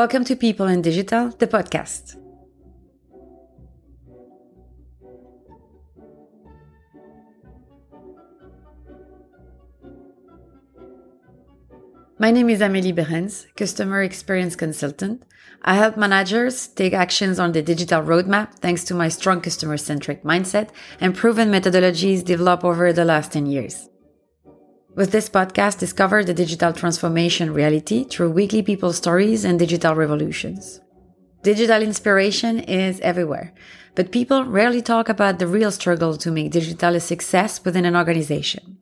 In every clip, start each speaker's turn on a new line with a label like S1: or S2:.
S1: Welcome to People in Digital, the podcast. My name is Amélie Berens, Customer Experience Consultant. I help managers take actions on the digital roadmap thanks to my strong customer centric mindset and proven methodologies developed over the last 10 years. With this podcast, discover the digital transformation reality through weekly people stories and digital revolutions. Digital inspiration is everywhere, but people rarely talk about the real struggle to make digital a success within an organization.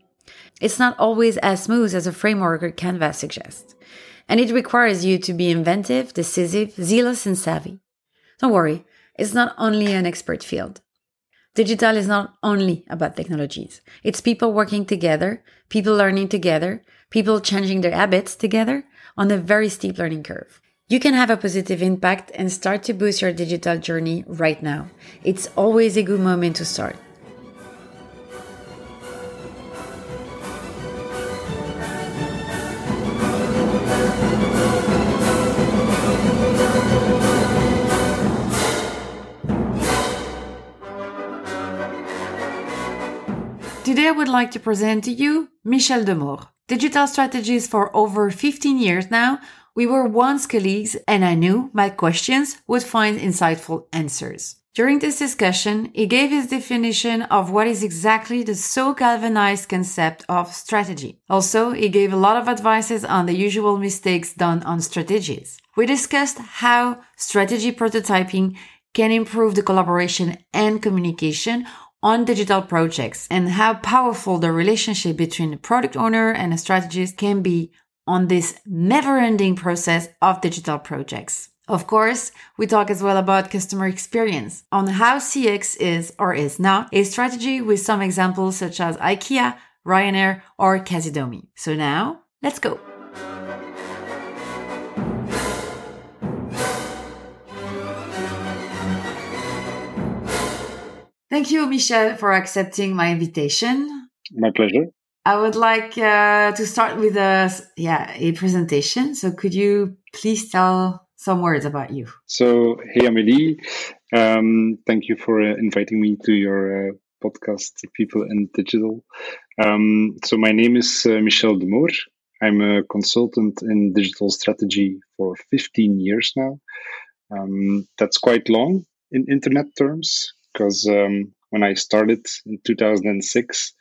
S1: It's not always as smooth as a framework or canvas suggests, and it requires you to be inventive, decisive, zealous, and savvy. Don't worry, it's not only an expert field. Digital is not only about technologies. It's people working together, people learning together, people changing their habits together on a very steep learning curve. You can have a positive impact and start to boost your digital journey right now. It's always a good moment to start. Today I would like to present to you Michel Demour. Digital strategist for over 15 years now. We were once colleagues and I knew my questions would find insightful answers. During this discussion, he gave his definition of what is exactly the so galvanized concept of strategy. Also, he gave a lot of advices on the usual mistakes done on strategies. We discussed how strategy prototyping can improve the collaboration and communication on digital projects and how powerful the relationship between the product owner and a strategist can be on this never ending process of digital projects. Of course, we talk as well about customer experience on how CX is or is not a strategy with some examples such as IKEA, Ryanair, or Kazidomi. So now let's go. Thank you, Michel, for accepting my invitation.
S2: My pleasure.
S1: I would like uh, to start with a yeah a presentation. So, could you please tell some words about you?
S2: So, hey, Amélie, um, thank you for uh, inviting me to your uh, podcast, People in Digital. Um, so, my name is uh, Michel Demour. I'm a consultant in digital strategy for 15 years now. Um, that's quite long in internet terms because um, when I started in 2006,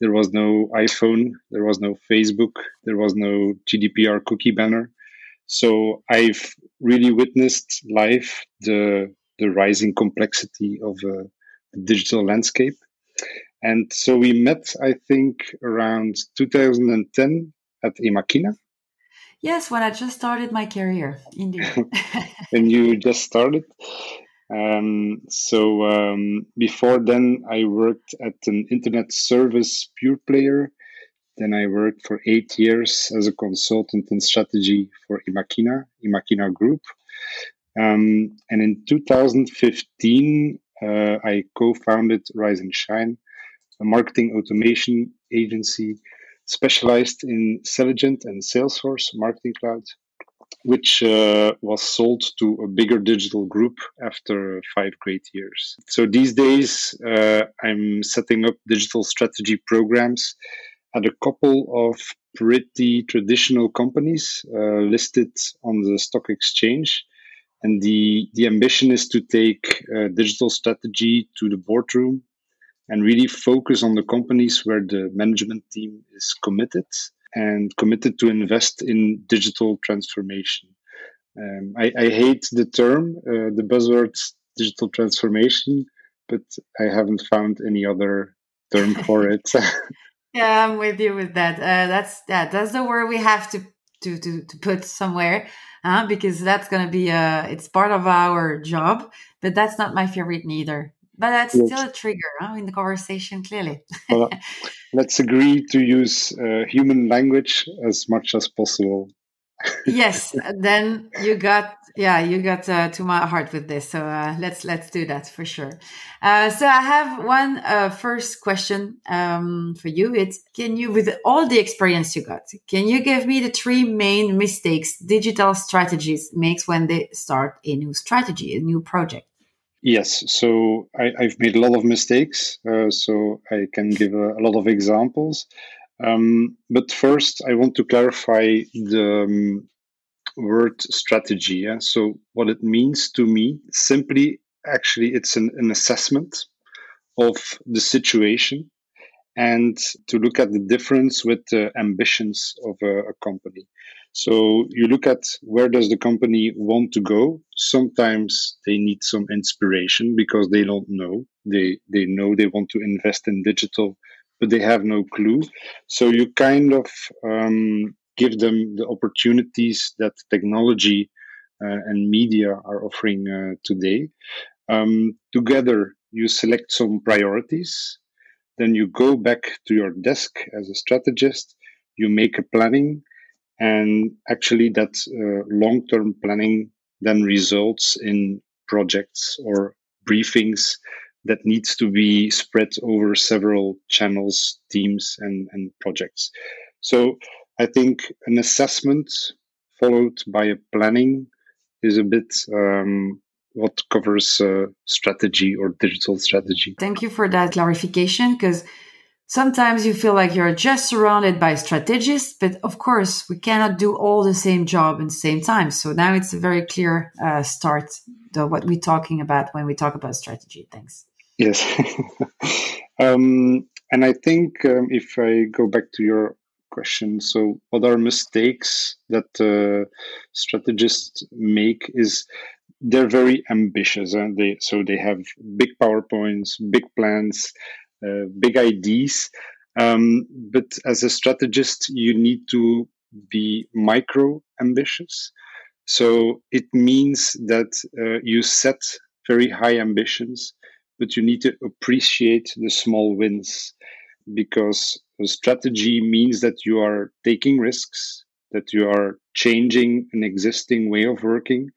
S2: there was no iPhone, there was no Facebook, there was no GDPR cookie banner. So I've really witnessed live the the rising complexity of uh, the digital landscape. And so we met, I think, around 2010 at Emakina.
S1: Yes, when I just started my career, indeed.
S2: and you just started. Um, so um, before then, I worked at an internet service pure player. Then I worked for eight years as a consultant in strategy for Emakina, Emakina Group. Um, and in 2015, uh, I co-founded Rise and Shine, a marketing automation agency specialized in Selligent and Salesforce Marketing Cloud which uh, was sold to a bigger digital group after five great years. So these days, uh, I'm setting up digital strategy programs at a couple of pretty traditional companies uh, listed on the stock exchange. And the, the ambition is to take uh, digital strategy to the boardroom and really focus on the companies where the management team is committed and committed to invest in digital transformation. Um, I, I, hate the term, uh, the buzzword digital transformation, but I haven't found any other term for it.
S1: yeah, I'm with you with that. Uh, that's yeah, that's the word we have to to to, to put somewhere. Uh, because that's going to be uh it's part of our job but that's not my favorite neither but that's yes. still a trigger huh, in the conversation clearly
S2: let's agree to use uh, human language as much as possible
S1: yes then you got yeah, you got uh, to my heart with this. So uh, let's let's do that for sure. Uh, so I have one uh, first question um, for you. It's can you, with all the experience you got, can you give me the three main mistakes digital strategies makes when they start a new strategy, a new project?
S2: Yes, so I, have made a lot of mistakes, uh, so I can give a, a lot of examples. Um, but first, I want to clarify the um, word strategy. Yeah? So, what it means to me, simply, actually, it's an, an assessment of the situation and to look at the difference with the ambitions of a, a, company. So you look at where does the company want to go. Sometimes they need some inspiration because they don't know. They they know they want to invest in digital, but they have no clue. So you kind of um, give them the opportunities that technology uh, and media are offering uh, today. Um, together, you select some priorities. Then you go back to your desk as a strategist. You make a planning, and actually, that uh, long-term planning then results in projects or briefings that needs to be spread over several channels, teams, and, and projects. So I think an assessment followed by a planning is a bit um, what covers uh, strategy or digital strategy.
S1: Thank you for that clarification because sometimes you feel like you're just surrounded by strategists, but of course, we cannot do all the same job at the same time. So now it's a very clear uh, start what we're talking about when we talk about strategy. Thanks.
S2: Yes. um, and I think um, if I go back to your question, so what are mistakes that uh, strategists make is they're very ambitious and they so they have big powerpoints big plans big ideas. Um, but as a strategist you need to be micro ambitious. So it means that uh, you set very high ambitions but you need to appreciate the small wins because a strategy means that you are taking risks, that you are changing an existing way of working.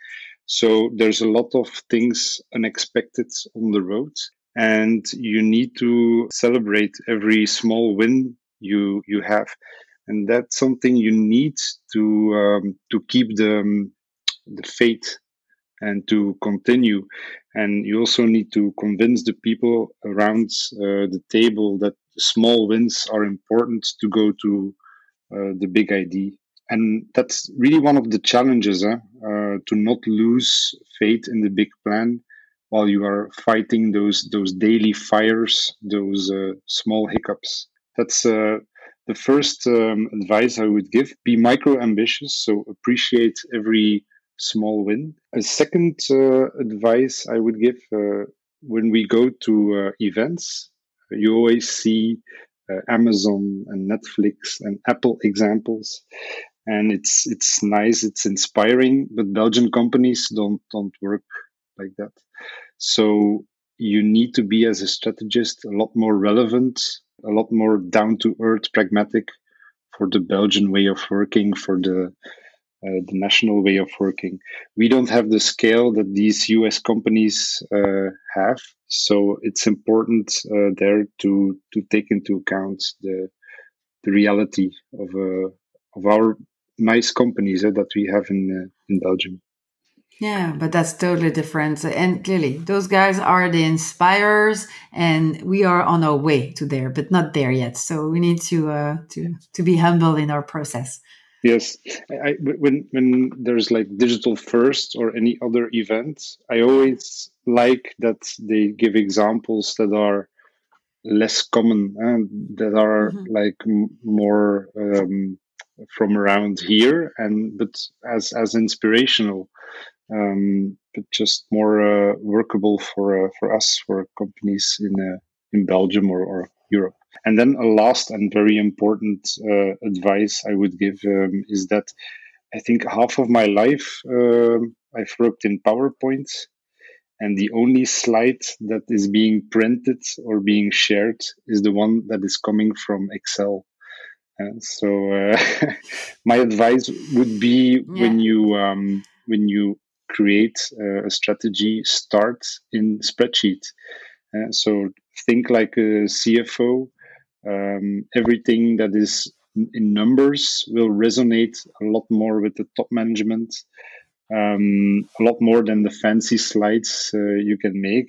S2: So there's a lot of things unexpected on the road and you need to celebrate every small win you you have and that's something you need to um, to keep the um, the faith and to continue. And you also need to convince the people around uh, the table that small wins are important to go to uh, the big idea. And that's really one of the challenges uh, to not lose faith in the big plan while you are fighting those those daily fires, those uh, small hiccups. That's uh, the first um, advice I would give. Be micro ambitious, so appreciate every small win. A second uh, advice I would give uh, when we go to uh, events, you always see uh, Amazon and Netflix and Apple examples, and it's it's nice, it's inspiring. But Belgian companies don't don't work like that. So you need to be as a strategist a lot more relevant, a lot more down to earth, pragmatic for the Belgian way of working, for the uh, the national way of working. We don't have the scale that these US companies uh, have, so it's important uh, there to to take into account the the reality of of our nice companies that we have in in Belgium.
S1: Yeah, but that's totally different. And clearly, those guys are the inspirers, and we are on our way to there, but not there yet. So we need to uh, to to be humble in our process.
S2: Yes, I, when when there's like digital first or any other event, I always like that they give examples that are less common and that are mm-hmm. like m- more um, from around here, and but as as inspirational, um, but just more uh, workable for uh, for us for companies in uh, in Belgium or, or Europe. And then a last and very important uh, advice I would give um, is that I think half of my life uh, I've worked in PowerPoint, and the only slide that is being printed or being shared is the one that is coming from Excel. And so uh, my advice would be yeah. when you um, when you create uh, a strategy start in spreadsheet. Uh, so think like a CFO. Um, everything that is in numbers will resonate a lot more with the top management, um, a lot more than the fancy slides uh, you can make.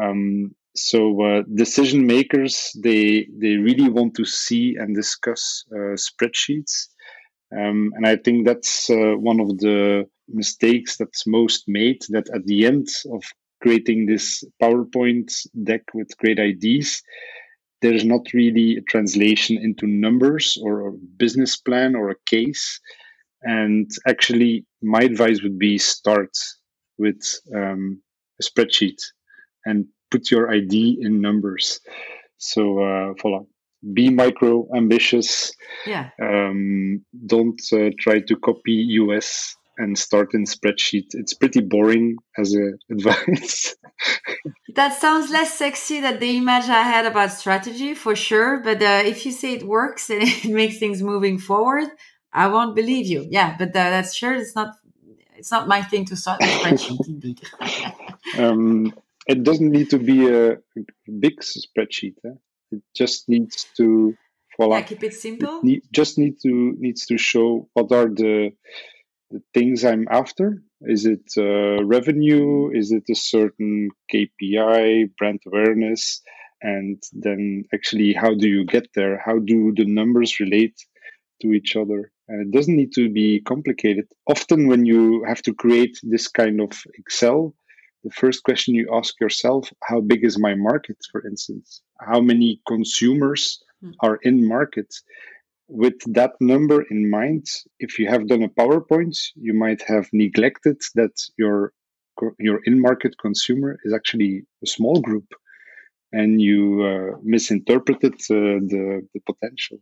S2: Um, so uh, decision makers they they really want to see and discuss uh, spreadsheets um, and i think that's uh, one of the mistakes that's most made that at the end of creating this powerpoint deck with great ideas there's not really a translation into numbers or a business plan or a case and actually my advice would be start with um, a spreadsheet and put your ID in numbers. So uh. Be micro ambitious.
S1: Yeah.
S2: Um, don't uh, try to copy US and start in spreadsheet. It's pretty boring as a advice.
S1: that sounds less sexy than the image I had about strategy for sure. But uh, if you say it works and it makes things moving forward, I won't believe you. Yeah, but uh, that's sure it's not. It's not my thing to start with spreadsheet, indeed.
S2: um, it doesn't need to be a big spreadsheet. Eh? It just needs to
S1: follow. Yeah, keep it simple.
S2: It need, just need to needs to show what are the the things I'm after. Is it uh, revenue? Is it a certain KPI, brand awareness? And then actually, how do you get there? How do the numbers relate to each other? And it doesn't need to be complicated. Often, when you have to create this kind of Excel, the first question you ask yourself how big is my market for instance? How many consumers mm. are in market? With that number in mind if you have done a powerpoint you might have neglected that your your in market consumer is actually a small group and you uh, misinterpreted uh, the, the potential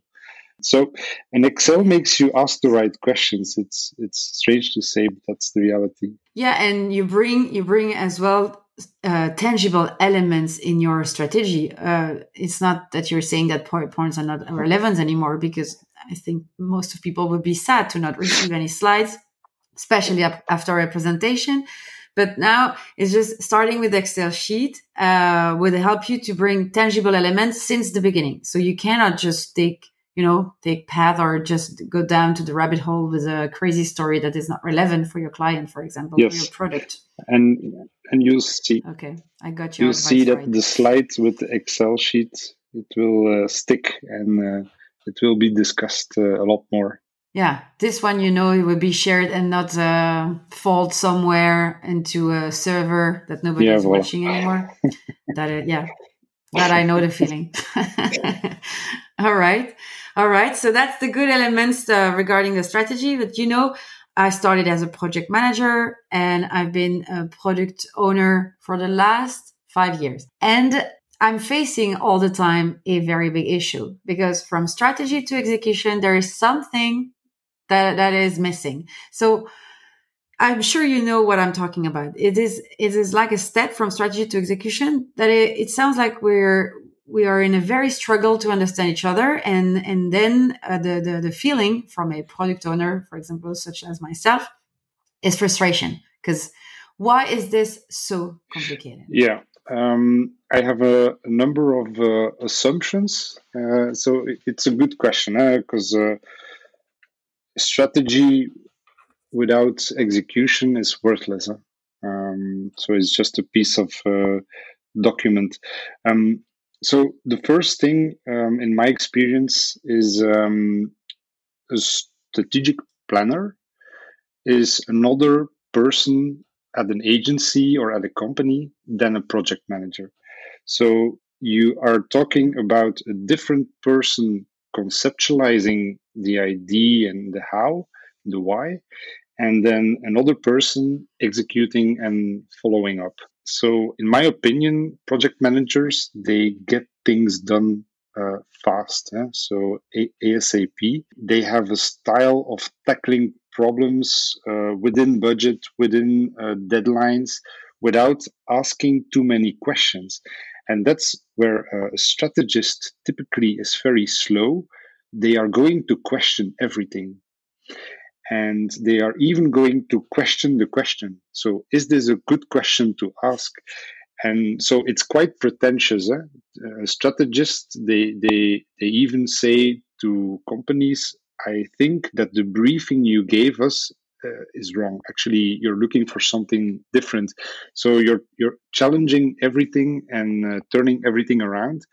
S2: so, an Excel makes you ask the right questions. It's it's strange to say, but that's the reality.
S1: Yeah, and you bring you bring as well uh, tangible elements in your strategy. Uh, it's not that you're saying that PowerPoints are not relevant anymore, because I think most of people would be sad to not receive any slides, especially after a presentation. But now it's just starting with Excel sheet uh, will help you to bring tangible elements since the beginning. So you cannot just take you know, take path or just go down to the rabbit hole with a crazy story that is not relevant for your client, for example, yes. your product.
S2: And and you see.
S1: Okay, I got you.
S2: You see that right. the slides with the Excel sheet it will uh, stick and uh, it will be discussed uh, a lot more.
S1: Yeah, this one you know it will be shared and not uh, fall somewhere into a server that nobody yeah, is well. watching anymore. that it, yeah, that I know the feeling. All right. All right. So that's the good elements uh, regarding the strategy. But you know, I started as a project manager and I've been a product owner for the last five years. And I'm facing all the time a very big issue because from strategy to execution, there is something that, that is missing. So I'm sure you know what I'm talking about. It is, it is like a step from strategy to execution that it, it sounds like we're, we are in a very struggle to understand each other and and then uh, the, the, the feeling from a product owner for example such as myself is frustration because why is this so complicated?
S2: Yeah um, i have a, a number of uh, assumptions. Uh, so it's a good question because uh, strategy without execution is worthless um, so it's just a piece of uh, document. Um, so the first thing um, in my experience is um, a strategic planner is another person at an agency or at a company than a project manager. So you are talking about a different person conceptualizing the idea and the how, the why, and then another person executing and following up. So, in my opinion, project managers they get things done uh, fast. Eh? So A- ASAP, they have a style of tackling problems uh, within budget, within uh, deadlines, without asking too many questions. And that's where uh, a strategist typically is very slow. They are going to question everything. And they are even going to question the question. So, is this a good question to ask? And so it's quite pretentious. Eh? Uh, strategists they they they even say to companies, "I think that the briefing you gave us uh, is wrong. Actually, you're looking for something different. So you're you're challenging everything and uh, turning everything around."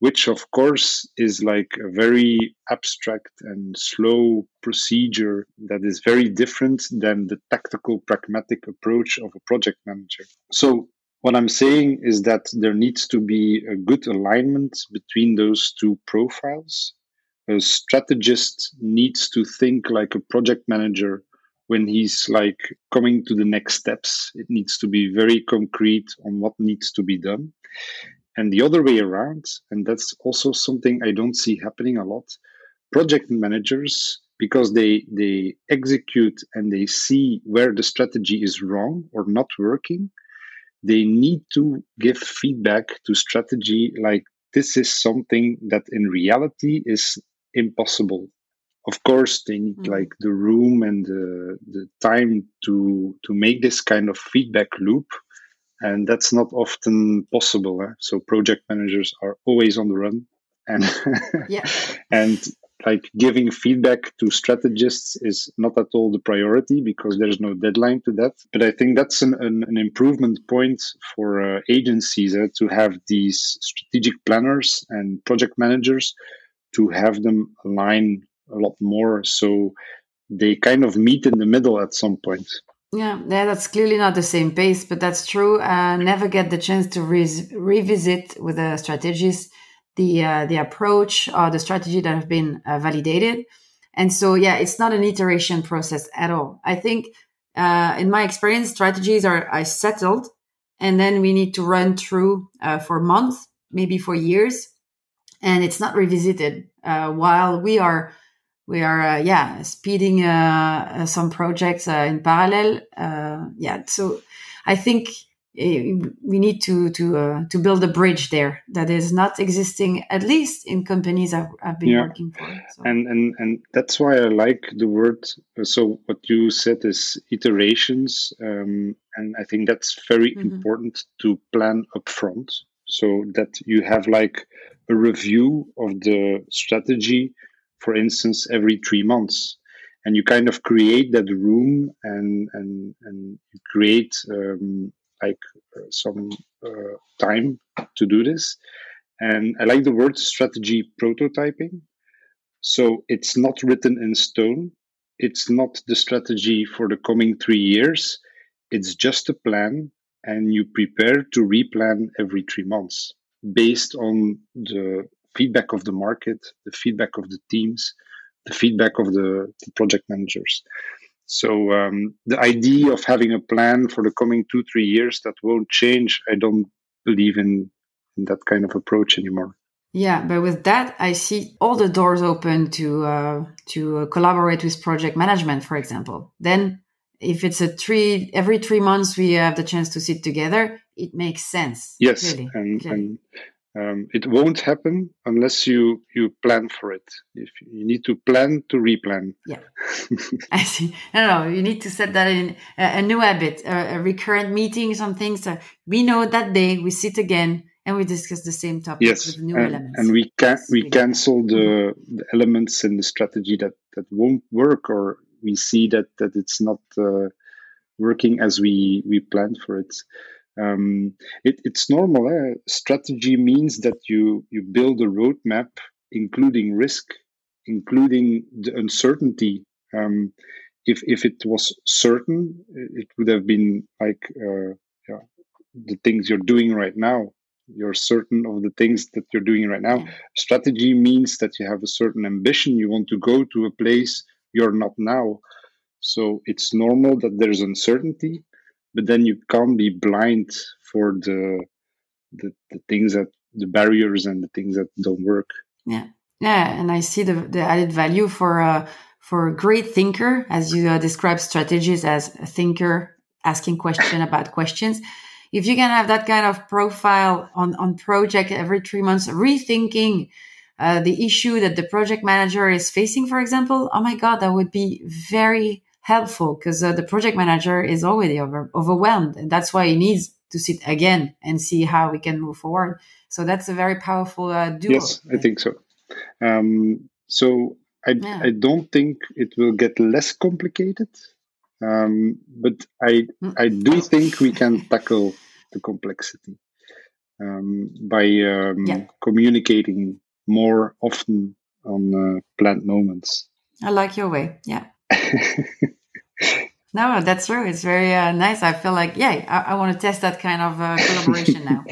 S2: Which of course is like a very abstract and slow procedure that is very different than the tactical pragmatic approach of a project manager. So what i'm saying is that there needs to be a good alignment between those two profiles. A strategist needs to think like a project manager when he's like coming to the next steps. It needs to be very concrete on what needs to be done and the other way around, and that's also something I don't see happening a lot, project managers, because they, they execute and they see where the strategy is wrong or not working, they need to give feedback to strategy like this is something that in reality is impossible of course they need mm-hmm. like the room and the, the time to to make this kind of feedback loop and that's not often possible. Eh? So project managers are always on the run, and yeah. and like giving feedback to strategists is not at all the priority because there's no deadline to that. But I think that's an, an, an improvement point for uh, agencies eh? to have these strategic planners and project managers to have them align a lot more so they kind of meet in the middle at some point.
S1: Yeah, yeah, that's clearly not the same pace, but that's true. Uh, never get the chance to re- revisit with the strategist the uh, the approach or the strategy that have been uh, validated. And so, yeah, it's not an iteration process at all. I think, uh, in my experience, strategies are, are settled, and then we need to run through uh, for months, maybe for years, and it's not revisited uh, while we are we are uh, yeah speeding uh, uh some projects uh, in parallel uh, yeah so i think eh, we need to to uh, to build a bridge there that is not existing at least in companies I've, I've been yeah. working for
S2: so. and and and that's why i like the word so what you said is iterations um, and i think that's very mm-hmm. important to plan upfront so that you have like a review of the strategy for instance, every three months. And you kind of create that room and and and create um, like uh, some uh, time to do this. And I like the word strategy prototyping. So it's not written in stone. It's not the strategy for the coming three years. It's just a plan, and you prepare to replan every three months based on the feedback of the market, the feedback of the teams, the feedback of the, the project managers. So um, the idea of having a plan for the coming two three years that won't change, I don't believe in, in that kind of approach anymore.
S1: Yeah, but with that, I see all the doors open to uh, to uh, collaborate with project management, for example. Then, if it's a three every three months we have the chance to sit together, it makes sense.
S2: Yes, clearly, and, clearly. and um, it won't happen unless you you plan for it. If you need to plan to replan.
S1: Yeah, I see. No, no, you need to set that in a, a new habit, a, a, recurrent meeting, some things. that we know that day we sit again and we discuss the same topic
S2: yes,
S1: with new
S2: and,
S1: elements.
S2: and we can we cancel the, the elements in the strategy that that won't work, or we see that that it's not uh, working as we we planned for it. Um, it, it's normal. Eh? Strategy means that you you build a roadmap, including risk, including the uncertainty. Um, if if it was certain, it would have been like uh, yeah, the things you're doing right now. You're certain of the things that you're doing right now. Strategy means that you have a certain ambition. You want to go to a place you're not now. So it's normal that there's uncertainty but then you can't be blind for the, the the things that the barriers and the things that don't work.
S1: Yeah. Yeah and i see the, the added value for uh for a great thinker as you uh, describe strategies as a thinker asking question about questions. If you can have that kind of profile on on project every three months rethinking uh, the issue that the project manager is facing, for example, oh my God, that would be very helpful because uh, the project manager is already over, overwhelmed. And that's why he needs to sit again and see how we can move forward. So that's a very powerful uh, duo.
S2: Yes, I think so. Um, so I, yeah. I don't think it will get less complicated, um, but I mm. I do think we can tackle the complexity um, by um, yeah. communicating more often on uh, planned moments.
S1: I like your way. Yeah. no, that's true. It's very uh, nice. I feel like, yeah, I, I want to test that kind of uh, collaboration now.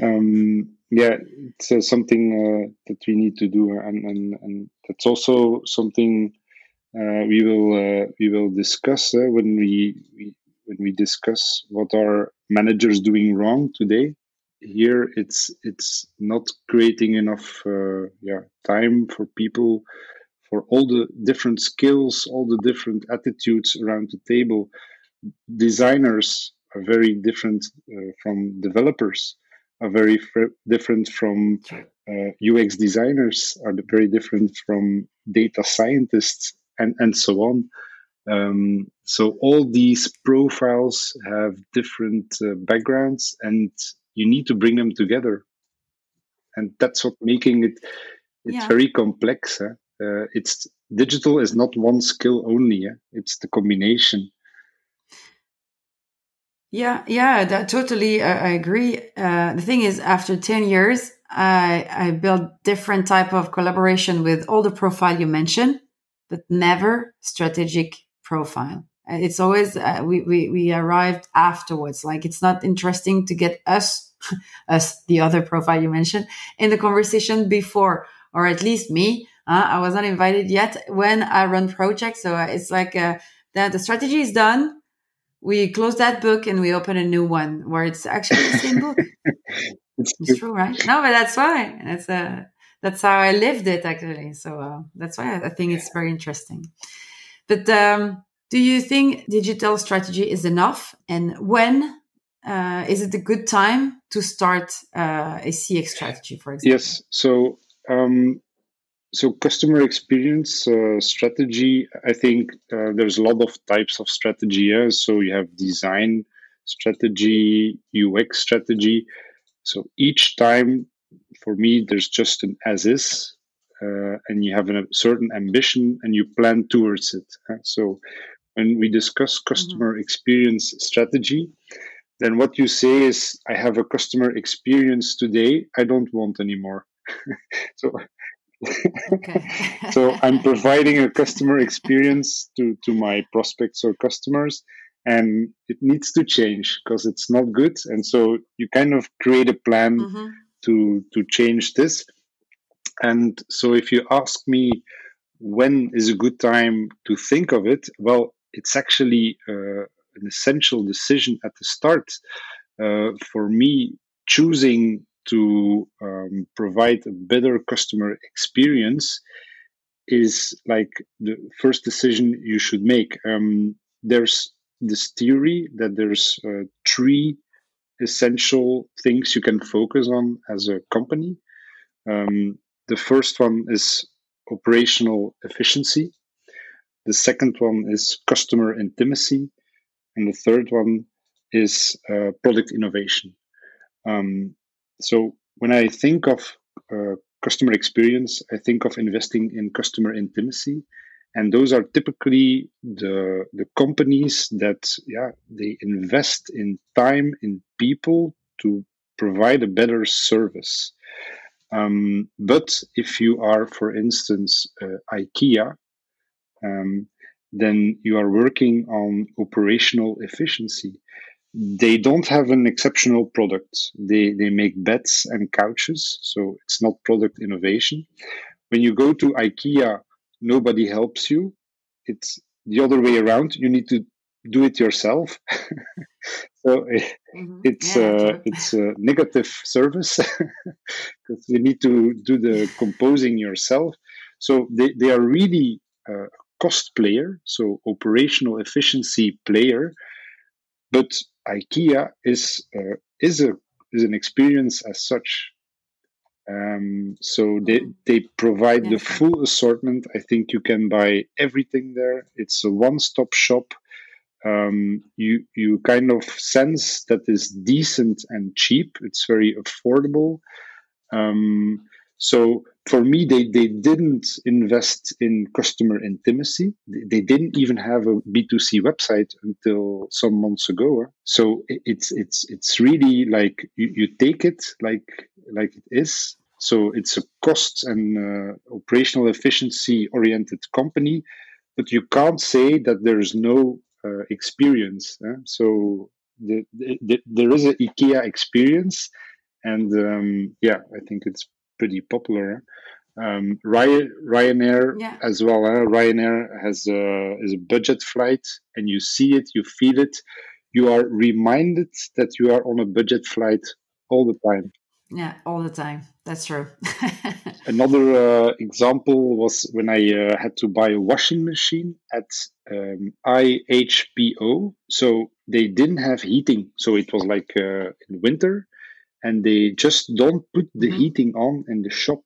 S2: um, yeah, it's uh, something uh, that we need to do, and and, and that's also something uh, we will we will discuss when we, we when we discuss what are managers doing wrong today here it's it's not creating enough uh, yeah time for people for all the different skills all the different attitudes around the table designers are very different uh, from developers are very different from uh, ux designers are very different from data scientists and and so on um, so all these profiles have different uh, backgrounds and you need to bring them together and that's what making it it's yeah. very complex huh? Uh, it's digital is not one skill only it's the combination.
S1: Yeah yeah that totally uh, i agree. Uh, the thing is after 10 years i i built different type of collaboration with all the profile you mentioned but never strategic profile. It's always uh, we, we we arrived afterwards. Like it's not interesting to get us as the other profile you mentioned in the conversation before, or at least me. Uh, I was not invited yet when I run projects. So uh, it's like uh, that the strategy is done. We close that book and we open a new one where it's actually the same book. it's, it's true, right? No, but that's why. That's uh, that's how I lived it actually. So uh, that's why I think it's very interesting. But um, do you think digital strategy is enough? And when uh, is it a good time to start uh, a CX strategy, for example?
S2: Yes. So, um, so customer experience uh, strategy. I think uh, there's a lot of types of strategy. Yeah? So you have design strategy, UX strategy. So each time, for me, there's just an as is. Uh, and you have a certain ambition and you plan towards it. So, when we discuss customer mm-hmm. experience strategy, then what you say is i have a customer experience today i don't want anymore so so i'm providing a customer experience to to my prospects or customers and it needs to change because it's not good and so you kind of create a plan mm-hmm. to to change this and so if you ask me when is a good time to think of it well it's actually uh, an essential decision at the start. Uh, for me, choosing to um, provide a better customer experience is like the first decision you should make. Um, there's this theory that there's uh, three essential things you can focus on as a company. Um, the first one is operational efficiency. The second one is customer intimacy. And the third one is uh, product innovation. Um, so when I think of uh, customer experience, I think of investing in customer intimacy. And those are typically the, the companies that, yeah, they invest in time, in people to provide a better service. Um, but if you are, for instance, uh, IKEA, um, then you are working on operational efficiency. They don't have an exceptional product. They, they make beds and couches, so it's not product innovation. When you go to IKEA, nobody helps you. It's the other way around. You need to do it yourself. so eh, mm-hmm. it's yeah, uh, it's a negative service because you need to do the composing yourself. So they, they are really a cost player, so operational efficiency player, but IKEA is uh, is a is an experience as such. Um, so they they provide yeah. the full assortment. I think you can buy everything there. It's a one stop shop. Um, you you kind of sense that is decent and cheap. It's very affordable. Um, so for me, they, they didn't invest in customer intimacy. They didn't even have a B2C website until some months ago. So it's, it's, it's really like you, you take it like, like it is. So it's a cost and uh, operational efficiency oriented company, but you can't say that there's no uh, experience. Eh? So the, the, the, there is an IKEA experience. And um, yeah, I think it's pretty popular. Um, Ryan, Ryanair yeah. as well. Ryanair has a, is a budget flight, and you see it, you feel it. You are reminded that you are on a budget flight all the time.
S1: Yeah, all the time. That's true.
S2: Another uh, example was when I uh, had to buy a washing machine at um, IHPO. So they didn't have heating. So it was like uh, in winter and they just don't put the mm-hmm. heating on in the shop.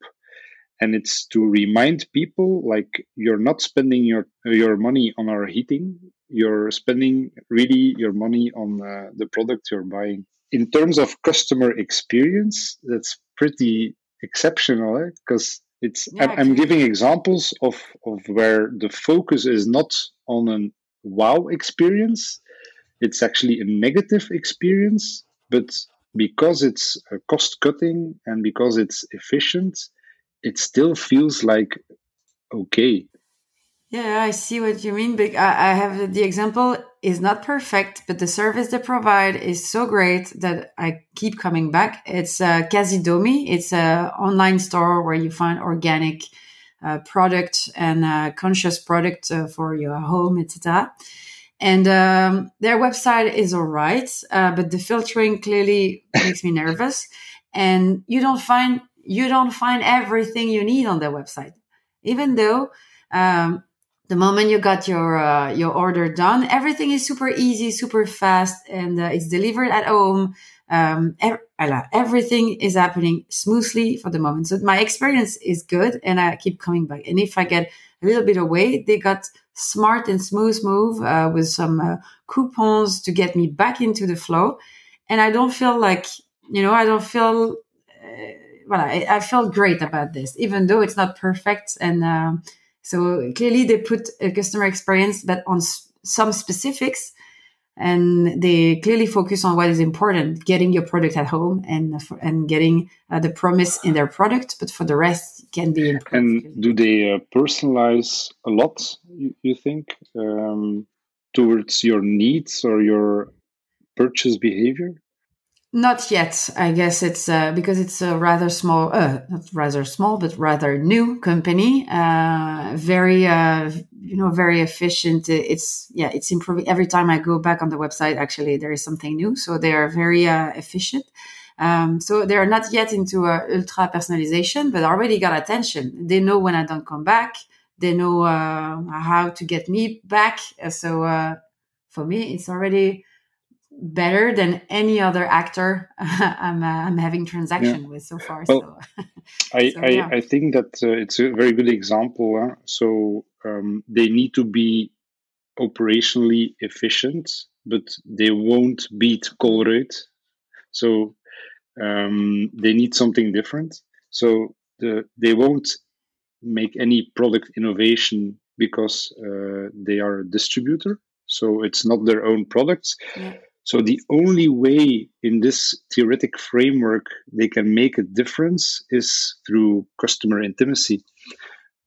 S2: And it's to remind people like you're not spending your your money on our heating. You're spending really your money on uh, the product you're buying. In terms of customer experience that's pretty exceptional because eh? it's yeah, I'm, I'm giving examples of of where the focus is not on a wow experience. It's actually a negative experience but because it's cost cutting and because it's efficient, it still feels like okay.
S1: Yeah, I see what you mean. But I have the example is not perfect, but the service they provide is so great that I keep coming back. It's uh, Kazidomi. It's a online store where you find organic uh, product and uh, conscious product uh, for your home, etc and um, their website is all right, uh, but the filtering clearly makes me nervous. And you don't find you don't find everything you need on their website, even though um, the moment you got your uh, your order done, everything is super easy, super fast, and uh, it's delivered at home. Um, ev- everything is happening smoothly for the moment. So my experience is good, and I keep coming back. And if I get a little bit away, they got smart and smooth move uh, with some uh, coupons to get me back into the flow. And I don't feel like, you know, I don't feel, uh, well, I, I felt great about this, even though it's not perfect. And um, so clearly they put a customer experience, but on some specifics and they clearly focus on what is important getting your product at home and and getting uh, the promise in their product but for the rest can be improved.
S2: and do they uh, personalize a lot you, you think um, towards your needs or your purchase behavior
S1: not yet. I guess it's uh, because it's a rather small, uh, not rather small, but rather new company. Uh, very, uh, you know, very efficient. It's yeah, it's improving every time I go back on the website. Actually, there is something new, so they are very uh, efficient. Um, so they are not yet into uh, ultra personalization, but already got attention. They know when I don't come back. They know how to get me back. So for me, it's already better than any other actor I'm, uh, I'm having transaction yeah. with so far. Well,
S2: so, I, so, yeah. I, I, think that uh, it's a very good example. So um, they need to be operationally efficient, but they won't beat Colruyt. So um, they need something different. So the, they won't make any product innovation because uh, they are a distributor. So it's not their own products. Yeah so the only way in this theoretic framework they can make a difference is through customer intimacy.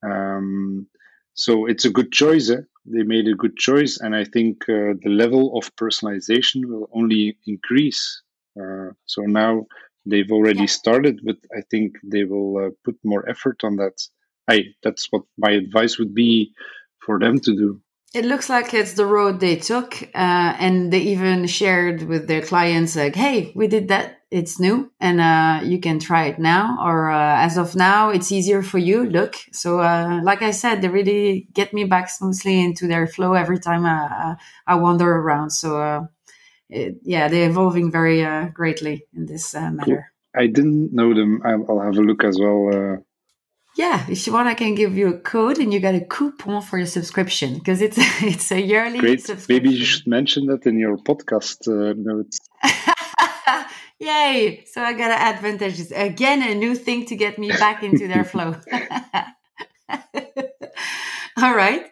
S2: Um, so it's a good choice. Eh? They made a good choice, and I think uh, the level of personalization will only increase. Uh, so now they've already yeah. started, but I think they will uh, put more effort on that. I that's what my advice would be for them to do.
S1: It looks like it's the road they took, uh, and they even shared with their clients like, "Hey, we did that. It's new, and uh, you can try it now." Or uh, as of now, it's easier for you. Look, so uh, like I said, they really get me back smoothly into their flow every time I, I wander around. So uh, it, yeah, they're evolving very uh, greatly in this matter.
S2: I didn't know them. I'll, I'll have a look as well.
S1: Yeah, if you want, I can give you a code and you get a coupon for your subscription because it's it's a yearly
S2: Great.
S1: subscription.
S2: Maybe you should mention that in your podcast uh, notes.
S1: Yay! So I got an advantages again, a new thing to get me back into their flow. All right.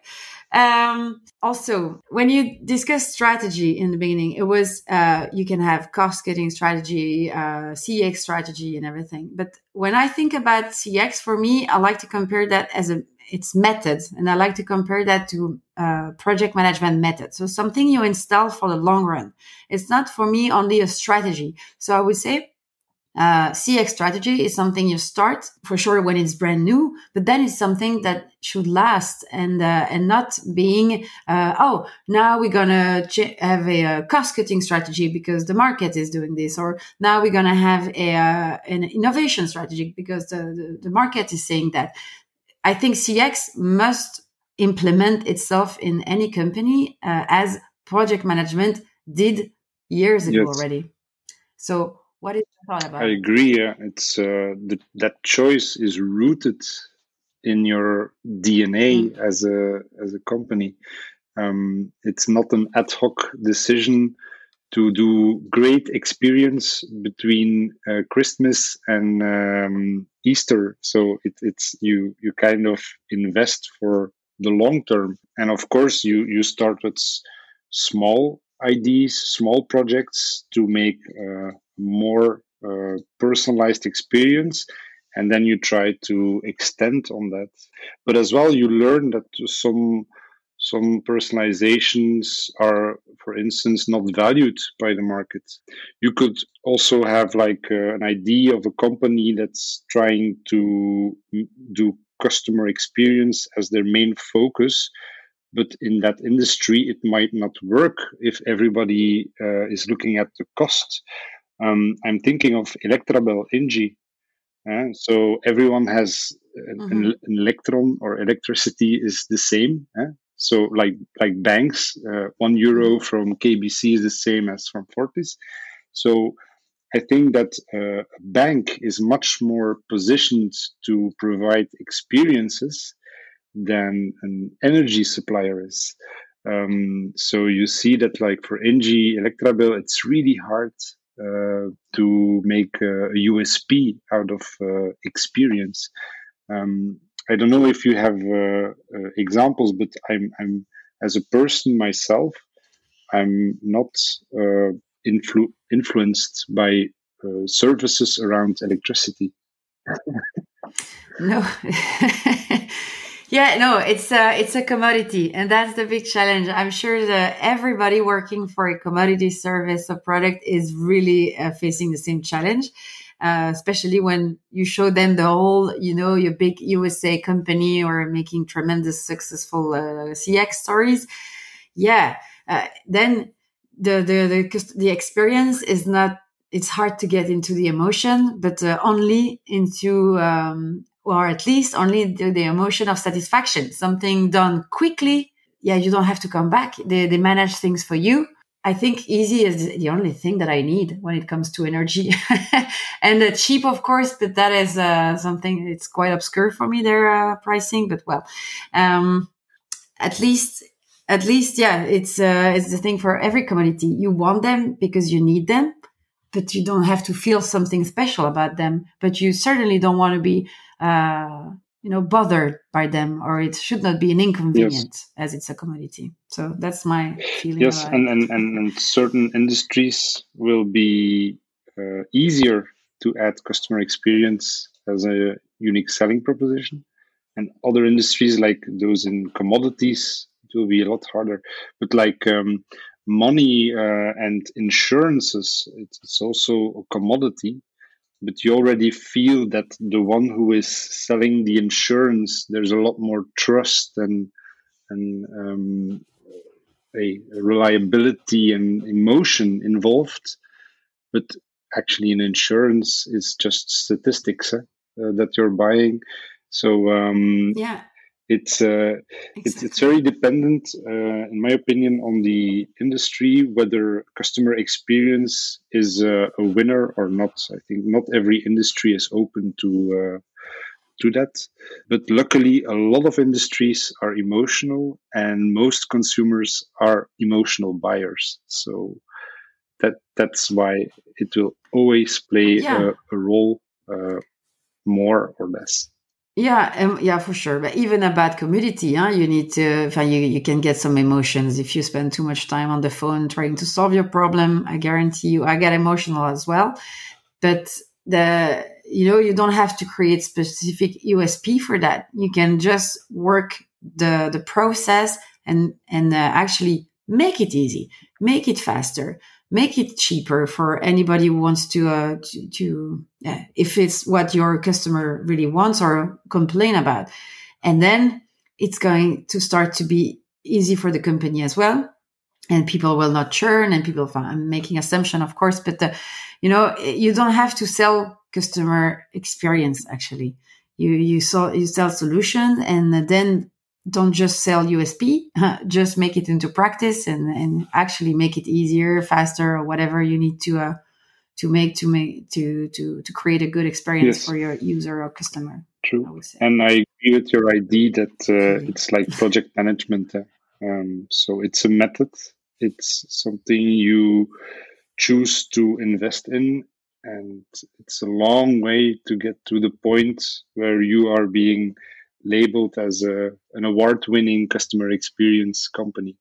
S1: Um, also, when you discuss strategy in the beginning, it was uh, you can have cost cutting strategy, uh, CX strategy, and everything. But when I think about CX, for me, I like to compare that as a its methods, and I like to compare that to uh, project management method. So something you install for the long run. It's not for me only a strategy. So I would say uh, CX strategy is something you start for sure when it's brand new, but then it's something that should last and uh, and not being uh, oh now we're gonna ch- have a, a cost cutting strategy because the market is doing this, or now we're gonna have a uh, an innovation strategy because the, the, the market is saying that. I think CX must implement itself in any company uh, as project management did years ago yes. already. So what is thought about?
S2: I agree. Yeah, it's uh, the, that choice is rooted in your DNA mm. as a as a company. Um, it's not an ad hoc decision to do great experience between uh, Christmas and um, Easter. So it, it's you you kind of invest for the long term, and of course you you start with small ideas, small projects to make uh, more uh, personalized experience and then you try to extend on that. But as well you learn that some some personalizations are for instance not valued by the market. You could also have like uh, an idea of a company that's trying to do customer experience as their main focus but in that industry it might not work if everybody uh, is looking at the cost um, I'm thinking of Electrabel Engie. Uh, so everyone has mm-hmm. an, an, electron or electricity is the same. Uh? So like like banks, uh, one euro mm-hmm. from KBC is the same as from Fortis. So I think that uh, a bank is much more positioned to provide experiences than an energy supplier is. Um, so you see that like for Engie, Electrabel, it's really hard to make a USP out of uh, experience. Um, I don't know if you have uh, examples, but I'm, I'm as a person myself, I'm not influ- influenced by services around electricity.
S1: no. Yeah, no, it's a it's a commodity, and that's the big challenge. I'm sure that everybody working for a commodity service or product is really uh, facing the same challenge. Uh, especially when you show them the whole, you know, your big USA company or making tremendous successful uh, CX stories. Yeah, uh, then the, the the the experience is not. It's hard to get into the emotion, but uh, only into um, or at least only the, the, emotion of satisfaction, something done quickly. Yeah, you don't have to come back. They, they manage things for you. I think easy is the only thing that I need when it comes to energy and uh, cheap, of course, but that is uh, something it's quite obscure for me, their uh, pricing, but well, um, at least, at least, yeah, it's, uh, it's the thing for every commodity. You want them because you need them, but you don't have to feel something special about them, but you certainly don't want to be uh, you know bothered by them or it should not be an inconvenience yes. as it's a commodity. So that's my feeling
S2: yes and, and, and, and, certain industries will be uh, easier to add customer experience as a unique selling proposition. And other industries like those in commodities it will be a lot harder. But like um, money uh, and insurances it's also a commodity but you already feel that the one who is selling the insurance there's a lot more trust and and um, a reliability and emotion involved. But actually an insurance is just statistics eh, uh, that you're buying. So um,
S1: yeah
S2: it's uh, exactly. it's it's very dependent, uh, in my opinion, on the industry whether customer experience is uh, a winner or not. I think not every industry is open to uh, to that, but luckily, a lot of industries are emotional, and most consumers are emotional buyers. So that that's why it will always play yeah. a, a, role, uh, more or less.
S1: Yeah, um, yeah, for sure. But even a bad commodity, huh? you need to, you, you can get some emotions if you spend too much time on the phone trying to solve your problem. I guarantee you, I get emotional as well. But the, you know, you don't have to create specific USP for that. You can just work the, the process and, and uh, actually make it easy, make it faster, make it cheaper for anybody who wants to uh, to, to uh, if it's what your customer really wants or complain about. And then it's going to start to be easy for the company as well. And people will not churn and people i'm making assumption of course but the, you know you don't have to sell customer experience actually. You you sell you sell solution and then don't just sell USP, just make it into practice and, and actually make it easier, faster, or whatever you need to uh, to make to make to to to create a good experience yes. for your user or customer.
S2: True, I and I agree with your idea that uh, it's like project management. Uh, um, so it's a method. It's something you choose to invest in, and it's a long way to get to the point where you are being labeled as a, an award-winning customer experience company.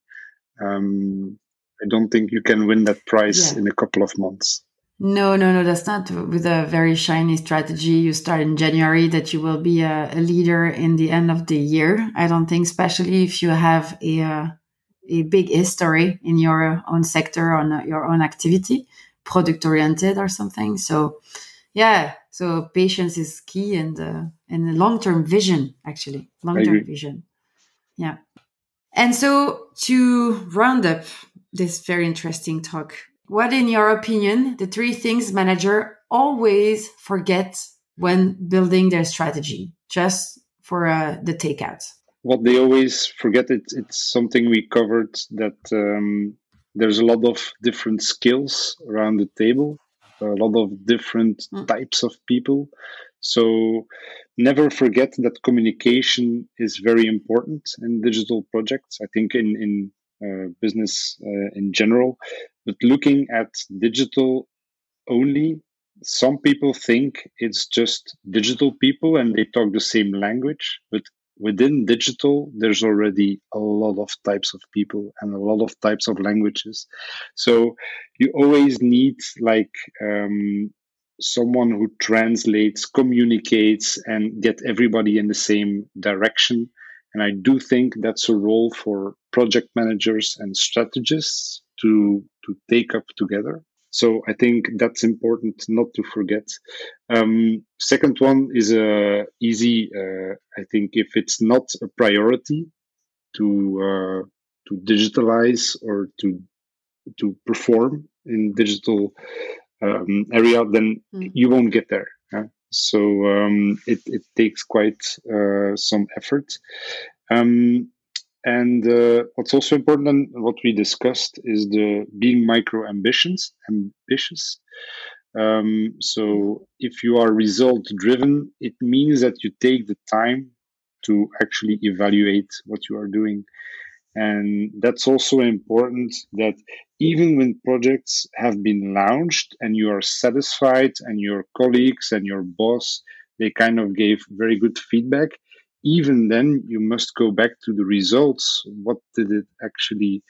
S2: Um, I don't think you can win that prize yeah. in a couple of months.
S1: No, no, no, that's not with a very shiny strategy. You start in January that you will be a, a leader in the end of the year. I don't think, especially if you have a, uh, a big history in your own sector on your own activity, product oriented or something. So, yeah, so patience is key and uh, and the long term vision actually long term vision. Yeah. And so to round up this very interesting talk, what in your opinion the three things manager always forget when building their strategy just for uh, the takeout?
S2: What they always forget it, it's something we covered that um, there's a lot of different skills around the table a lot of different mm. types of people. So never forget that communication is very important in digital projects. I think in in uh, business uh, in general, but looking at digital only, some people think it's just digital people and they talk the same language, but within digital, there's already a lot of types of people and a lot of types of languages. So you always need like um, someone who translates, communicates, and get everybody in the same direction. And I do think that's a role for project managers and strategists to to take up together. So I think that's important not to forget. Um, second one is uh, easy. Uh, I think if it's not a priority to uh, to digitalize or to to perform in digital um, area, then mm. you won't get there. Huh? So um, it, it takes quite uh, some effort. Um, and uh, what's also important, and what we discussed, is the being micro ambitions, ambitious. Um, so if you are result driven, it means that you take the time to actually evaluate what you are doing. And that's also important that even when projects have been launched and you are satisfied and your colleagues and your boss, they kind of gave very good feedback, even then you must go back to the results. What did it actually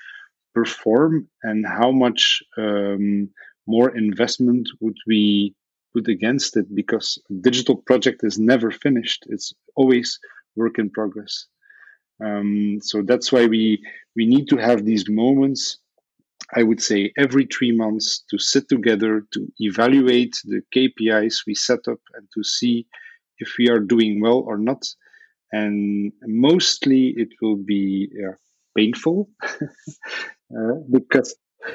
S2: perform and how much um, more investment would we put against it? Because a digital project is never finished. It's always work in progress um, so that's why we we need to have these moments i would say every three months to sit together to evaluate the kpis we set up and to see if we are doing well or not. And mostly it will be uh, painful uh, because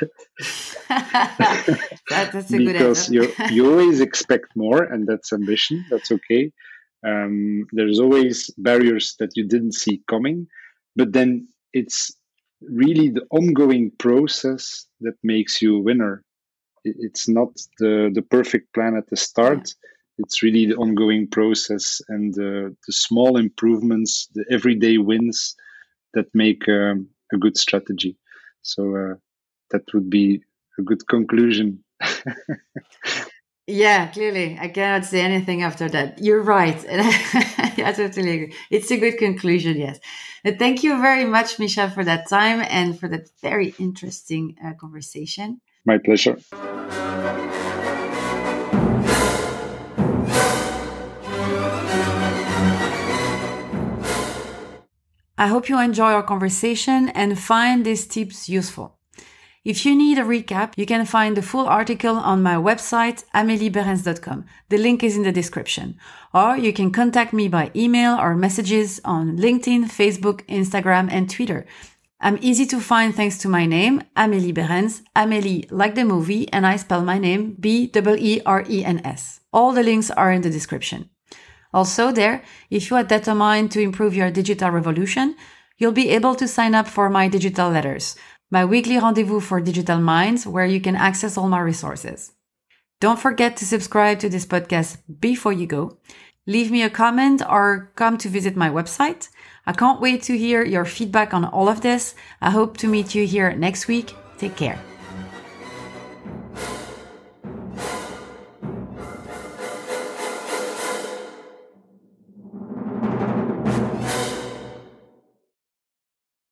S1: that, that's a
S2: because you you always expect more and that's ambition that's okay Um, there's always barriers that you didn't see coming, but then it's really the ongoing process that makes you a winner. It's not the, the perfect plan at the start. It's really the ongoing process and the, the small improvements, the everyday wins that make um, a good strategy. So uh, that would be a good conclusion.
S1: yeah, clearly. I cannot say anything after that. You're right. I totally agree. It's a good conclusion, yes. But thank you very much, Michel, for that time and for that very interesting uh, conversation.
S2: My pleasure.
S1: I hope you enjoy our conversation and find these tips useful. If you need a recap, you can find the full article on my website, ameliebeerens.com. The link is in the description. Or you can contact me by email or messages on LinkedIn, Facebook, Instagram, and Twitter. I'm easy to find thanks to my name, Amélie Beerens, Amélie like the movie, and I spell my name B-E-E-R-E-N-S. All the links are in the description. Also there, if you are determined to improve your digital revolution, you'll be able to sign up for my digital letters, my weekly rendezvous for digital minds where you can access all my resources. Don't forget to subscribe to this podcast before you go. Leave me a comment or come to visit my website. I can't wait to hear your feedback on all of this. I hope to meet you here next week. Take care.